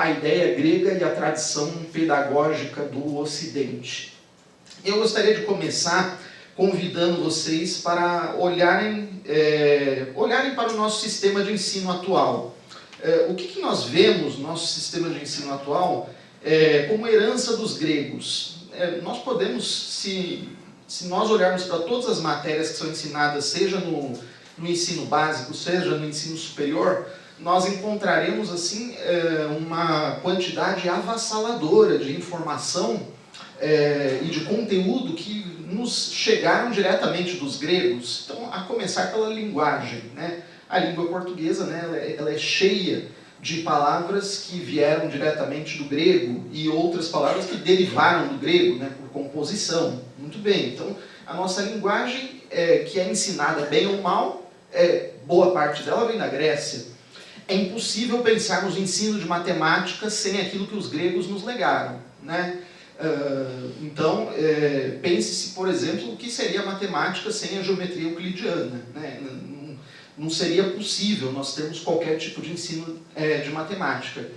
paideia grega e a tradição pedagógica do Ocidente. Eu gostaria de começar convidando vocês para olharem, é, olharem para o nosso sistema de ensino atual. É, o que, que, nós vemos no nosso sistema de ensino atual é, como herança dos gregos? É, nós podemos, se, se nós olharmos para todas as matérias que são ensinadas, seja no, no ensino básico, seja no ensino superior, nós encontraremos assim é, uma quantidade avassaladora de informação é, e de conteúdo que nos chegaram diretamente dos gregos. Então, a começar pela linguagem, né? A língua portuguesa, né, é, ela é cheia de palavras que vieram diretamente do grego e outras palavras que derivaram do grego, né, por composição. Muito bem. Então, a nossa linguagem, é, que é ensinada bem ou mal, é, boa parte dela vem da Grécia. É impossível pensarmos o ensino de matemática sem aquilo que os gregos nos legaram, né? Uh, então, é, pense-se, por exemplo, o que seria a matemática sem a geometria euclidiana. Né? Não, seria possível nós termos qualquer tipo de ensino é, de matemática.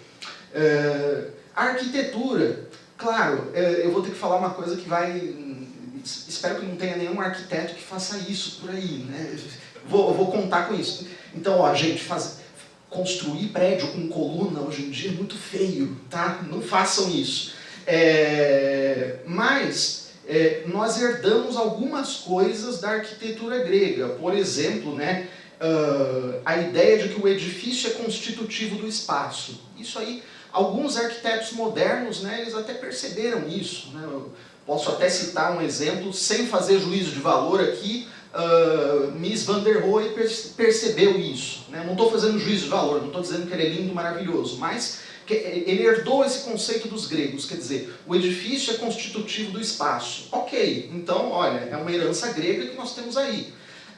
A arquitetura, claro, é, eu vou ter que falar uma coisa que vai. Espero que não tenha nenhum arquiteto que faça isso por aí. Né? Vou, vou contar com isso. Então, ó, gente, faz, construir prédio com coluna hoje em dia é muito feio, tá? Não façam isso. É, mas é, nós herdamos algumas coisas da arquitetura grega. Por exemplo, né, uh, a ideia de que o edifício é constitutivo do espaço. Isso aí, alguns arquitetos modernos, né, eles até perceberam isso. Né? Posso até citar um exemplo, sem fazer juízo de valor aqui, uh, Miss Van der Rohe percebeu isso. Né? Não estou fazendo juízo de valor, não estou dizendo que ele é lindo, maravilhoso, mas ele herdou esse conceito dos gregos, quer dizer, o edifício é constitutivo do espaço. Ok, então, olha, é uma herança grega que nós temos aí.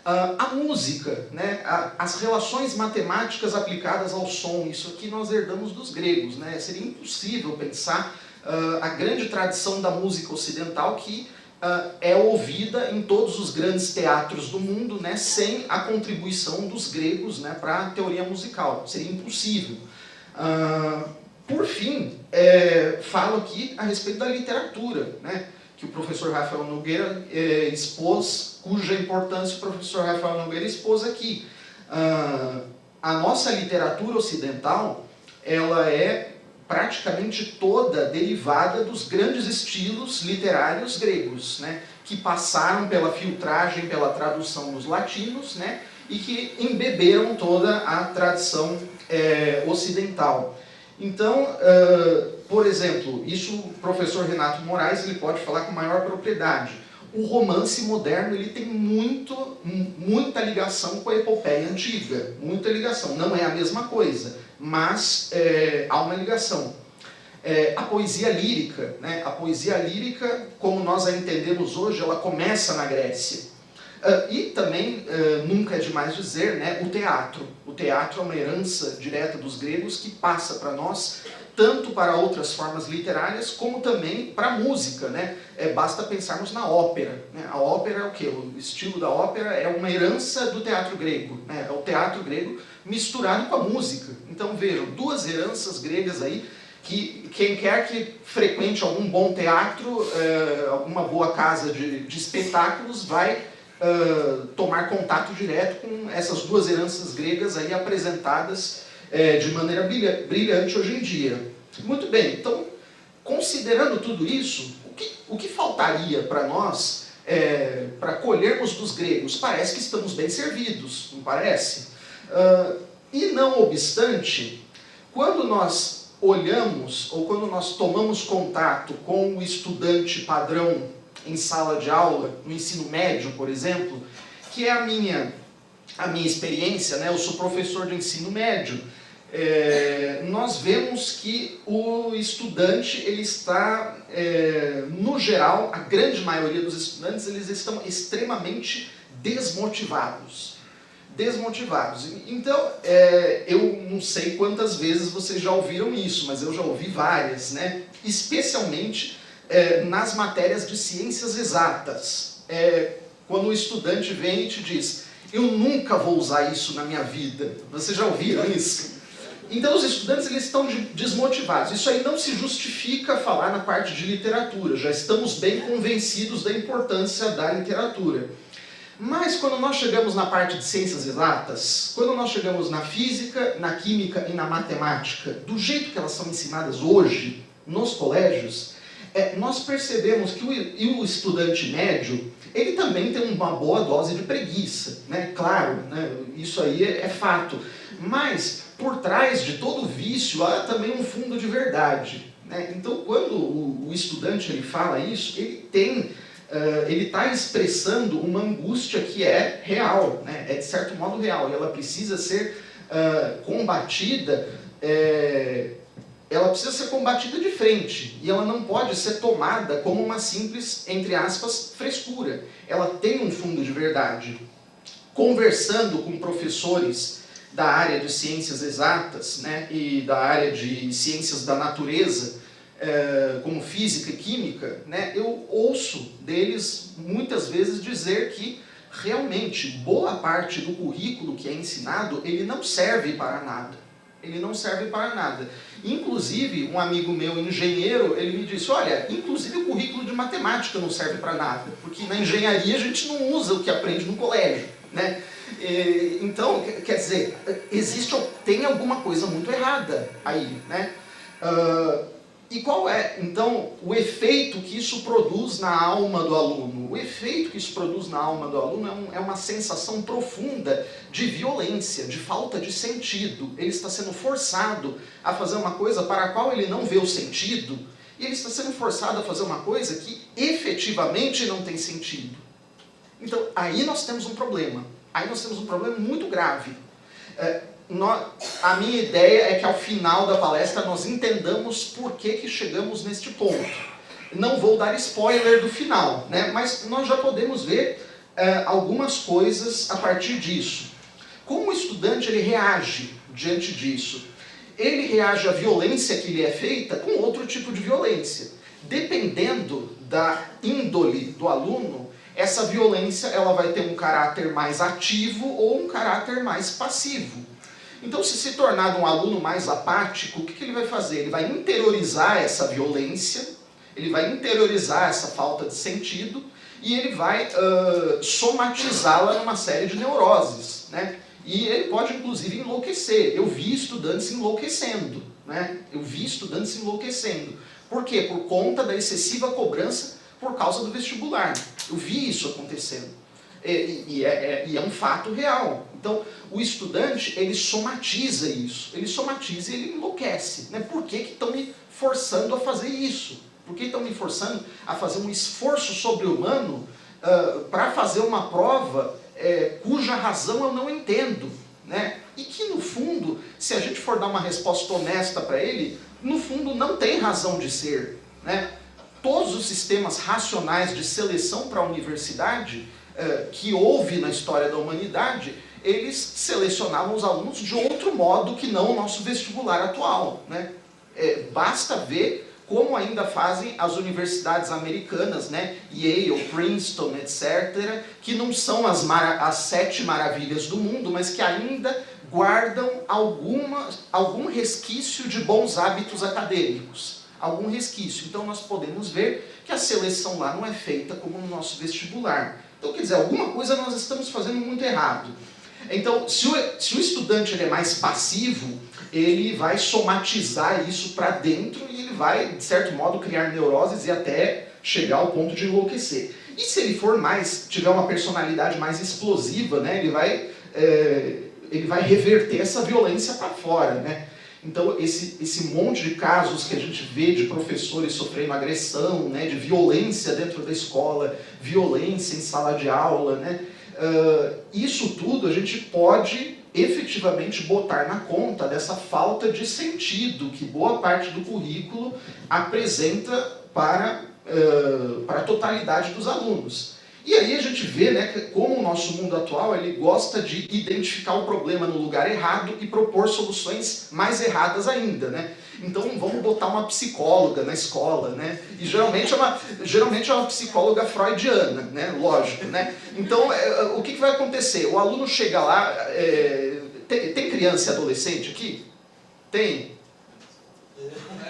Uh, a música, né, as relações matemáticas aplicadas ao som, isso aqui nós herdamos dos gregos. Né? Seria impossível pensar uh, a grande tradição da música ocidental que uh, é ouvida em todos os grandes teatros do mundo né, sem a contribuição dos gregos né, para a teoria musical. Seria impossível. Uh, por fim, é, falo aqui a respeito da literatura, né, que o professor Rafael Nogueira é, expôs, cuja importância o professor Rafael Nogueira expôs aqui. Uh, a nossa literatura ocidental, ela é praticamente toda derivada dos grandes estilos literários gregos, né, que passaram pela filtragem, pela tradução dos latinos, né, e que embeberam toda a tradição é, ocidental. Então, uh, por exemplo, isso o professor Renato Moraes ele pode falar com maior propriedade. O romance moderno ele tem muito, muita ligação com a epopeia antiga, muita ligação. Não é a mesma coisa, mas é, há uma ligação. É, a poesia lírica, né? a poesia lírica, como nós a entendemos hoje, ela começa na Grécia. Uh, e também, uh, nunca é demais dizer, né, o teatro. O teatro é uma herança direta dos gregos que passa para nós, tanto para outras formas literárias, como também para a música. Né? É, basta pensarmos na ópera. Né? A ópera é o que? O estilo da ópera é uma herança do teatro grego. Né? É o teatro grego misturado com a música. Então vejam, duas heranças gregas aí que quem quer que frequente algum bom teatro, eh, alguma boa casa de, de espetáculos, vai uh, tomar contato direto com essas duas heranças gregas aí apresentadas uh, de maneira brilhante hoje em dia. Muito bem, então, considerando tudo isso, o que, o que faltaria para nós, é, para colhermos dos gregos? Parece que estamos bem servidos, não parece? Uh, e não obstante, quando nós olhamos ou quando nós tomamos contato com o estudante padrão em sala de aula, no ensino médio, por exemplo, que é a minha, a minha experiência, né? eu sou professor de ensino médio, é, nós vemos que o estudante ele está, é, no geral, a grande maioria dos estudantes eles estão extremamente desmotivados. Desmotivados. Então, é, eu não sei quantas vezes vocês já ouviram isso, mas eu já ouvi várias, né? Especialmente é, nas matérias de ciências exatas. É, quando o estudante vem e te diz, eu nunca vou usar isso na minha vida. Vocês já ouviram isso? Então os estudantes eles estão desmotivados. Isso aí não se justifica falar na parte de literatura. Já estamos bem convencidos da importância da literatura. Mas quando nós chegamos na parte de ciências exatas, quando nós chegamos na física, na química e na matemática, do jeito que elas são ensinadas hoje nos colégios, é, nós percebemos que o, o, estudante médio ele também tem uma boa dose de preguiça, né? Claro, né? isso aí é, é fato. Mas por trás de todo vício há também um fundo de verdade. Né? Então, quando o, o, estudante ele fala isso, ele tem, uh, ele está expressando uma angústia que é real, né? é de certo modo real, e ela precisa ser uh, combatida. É, ela precisa ser combatida de frente e ela não pode ser tomada como uma simples, entre aspas, frescura. Ela tem um fundo de verdade. Conversando com professores da área de ciências exatas né, e da área de ciências da natureza, é, como física e química, né, eu ouço deles muitas vezes dizer que realmente boa parte do currículo que é ensinado ele não serve para nada. Ele não serve para nada. Inclusive, um amigo meu, engenheiro, ele me disse: Olha, inclusive o currículo de matemática não serve para nada, porque na engenharia a gente não usa o que aprende no colégio. Né? Então, quer dizer, existe, tem alguma coisa muito errada aí, né? Uh, e qual é, então, o efeito que isso produz na alma do aluno? O efeito que isso produz na alma do aluno é, um, é, uma sensação profunda de violência, de falta de sentido. Ele está sendo forçado a fazer uma coisa para a qual ele não vê o sentido, e ele está sendo forçado a fazer uma coisa que efetivamente não tem sentido. Então, aí nós temos um problema. Aí nós temos um problema muito grave. É, a minha ideia é que ao final da palestra nós entendamos por que, que chegamos neste ponto. Não vou dar spoiler do final, né? mas nós já podemos ver é, algumas coisas a partir disso. Como o estudante ele reage diante disso? Ele reage à violência que lhe é feita com outro tipo de violência. Dependendo da índole do aluno, essa violência ela vai ter um caráter mais ativo ou um caráter mais passivo. Então, se se tornar um aluno mais apático, o que, que ele vai fazer? Ele vai interiorizar essa violência, ele vai interiorizar essa falta de sentido e ele vai uh, somatizá-la numa série de neuroses. Né? E ele pode, inclusive, enlouquecer. Eu vi estudantes enlouquecendo. Né? Eu vi estudantes enlouquecendo. Por quê? Por conta da excessiva cobrança por causa do vestibular. Eu vi isso acontecendo. E, e, é, é, e, é, um fato real. Então, o estudante, ele somatiza isso. Ele somatiza e ele enlouquece. Né? Por que estão me forçando a fazer isso? Por que estão me forçando a fazer um esforço sobre-humano uh, para fazer uma prova é, cuja razão eu não entendo? Né? E que, no fundo, se a gente for dar uma resposta honesta para ele, no fundo não tem razão de ser. Né? todos os sistemas racionais de seleção para a universidade eh, que houve na história da humanidade, eles selecionavam os alunos de outro modo que não o nosso vestibular atual. Né? É, basta ver como ainda fazem as universidades americanas, né? Yale, Princeton, etc., que não são as, as sete maravilhas do mundo, mas que ainda guardam alguma, algum resquício de bons hábitos acadêmicos algum resquício. Então nós podemos ver que a seleção lá não é feita como no nosso vestibular. Então, quer dizer, alguma coisa nós estamos fazendo muito errado. Então, se o, se o estudante ele é mais passivo, ele vai somatizar isso para dentro e ele vai, de certo modo, criar neuroses e até chegar ao ponto de enlouquecer. E se ele for mais, tiver uma personalidade mais explosiva, né, ele vai, é, ele vai reverter essa violência para fora, né? Então, esse, esse monte de casos que a gente vê de professores sofrendo agressão, né, de violência dentro da escola, violência em sala de aula, né, uh, isso tudo a gente pode efetivamente botar na conta dessa falta de sentido que boa parte do currículo apresenta para, uh, para a totalidade dos alunos. E aí a gente vê né, como o nosso mundo atual ele gosta de identificar o problema no lugar errado e propor soluções mais erradas ainda. Né? Então vamos botar uma psicóloga na escola, né? E geralmente é uma, geralmente é uma psicóloga freudiana, né? Lógico, né? Então é, o que, que, vai acontecer? O aluno chega lá, é, tem, tem criança e adolescente aqui? Tem?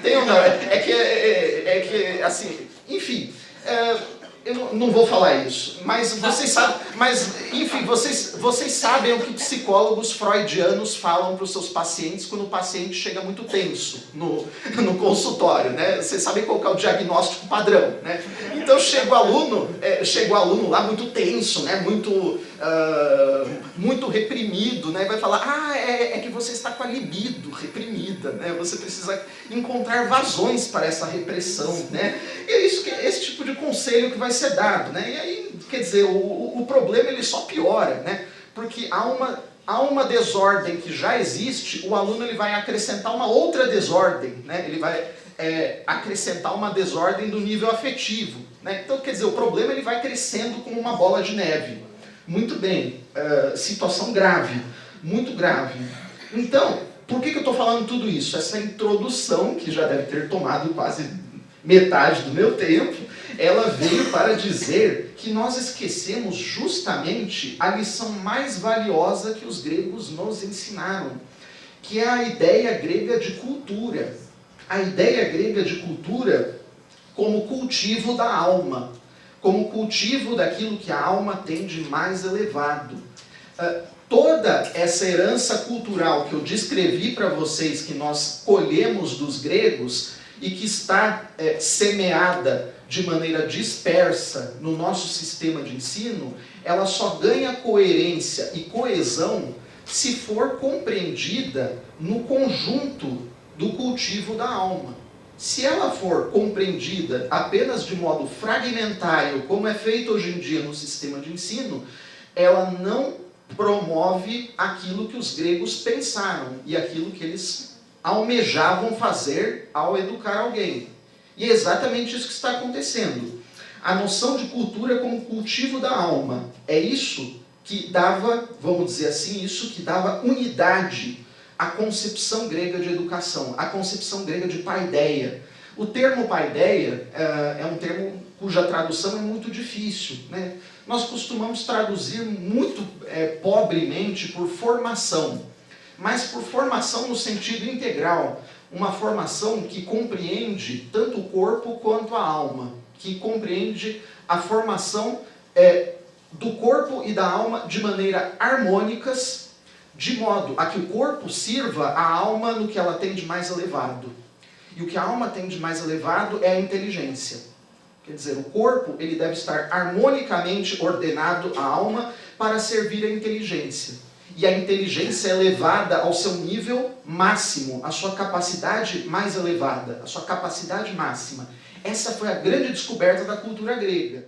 Tem ou não? É, é que, é, é, é, que, assim, enfim. É, eu não vou falar isso, mas vocês sabem, mas enfim, vocês, vocês sabem o que psicólogos freudianos falam para os seus pacientes quando o paciente chega muito tenso no, no consultório, né? Vocês sabem qual é o diagnóstico padrão, né? Então chega o aluno, é, chega o aluno lá muito tenso, né? Muito, uh, muito reprimido, né? Vai falar, ah, é, é que você está com a libido reprimida, né? Você precisa encontrar vazões para essa repressão, né? E é isso que esse tipo de conselho que vai ser dado, né? E aí, quer dizer, o, o problema ele só piora, né? Porque há uma, há uma desordem que já existe, o aluno ele vai acrescentar uma outra desordem, né? Ele vai é, acrescentar uma desordem do nível afetivo, né? Então, quer dizer, o problema ele vai crescendo como uma bola de neve. Muito bem, uh, situação grave, muito grave. Então, por que, que eu estou falando tudo isso? Essa introdução, que já deve ter tomado quase metade do meu tempo, ela veio para dizer que nós esquecemos justamente a lição mais valiosa que os gregos nos ensinaram, que é a ideia grega de cultura. A ideia grega de cultura como cultivo da alma, como cultivo daquilo que a alma tem de mais elevado. Uh, toda essa herança cultural que eu descrevi para vocês, que nós colhemos dos gregos e que está é, semeada de maneira dispersa no nosso sistema de ensino, ela só ganha coerência e coesão se for compreendida no conjunto do cultivo da alma. Se ela for compreendida apenas de modo fragmentário, como é feito hoje em dia no sistema de ensino, ela não promove aquilo que os gregos pensaram e aquilo que eles almejavam fazer ao educar alguém. E é exatamente isso que está acontecendo. A noção de cultura como cultivo da alma. É isso que dava, vamos dizer assim, isso que dava unidade à concepção grega de educação, à concepção grega de paideia. O termo paideia é, é um termo cuja tradução é muito difícil. Né? Nós costumamos traduzir muito é, pobremente por formação, mas por formação no sentido integral uma formação que compreende tanto o corpo quanto a alma, que compreende a formação é, do corpo e da alma de maneira harmônicas, de modo a que o corpo sirva a alma no que ela tem de mais elevado. E o que a alma tem de mais elevado é a inteligência. Quer dizer, o corpo ele deve estar harmonicamente ordenado à alma para servir a inteligência e a inteligência é elevada ao seu nível máximo, a sua capacidade mais elevada, a sua capacidade máxima. Essa foi a grande descoberta da cultura grega.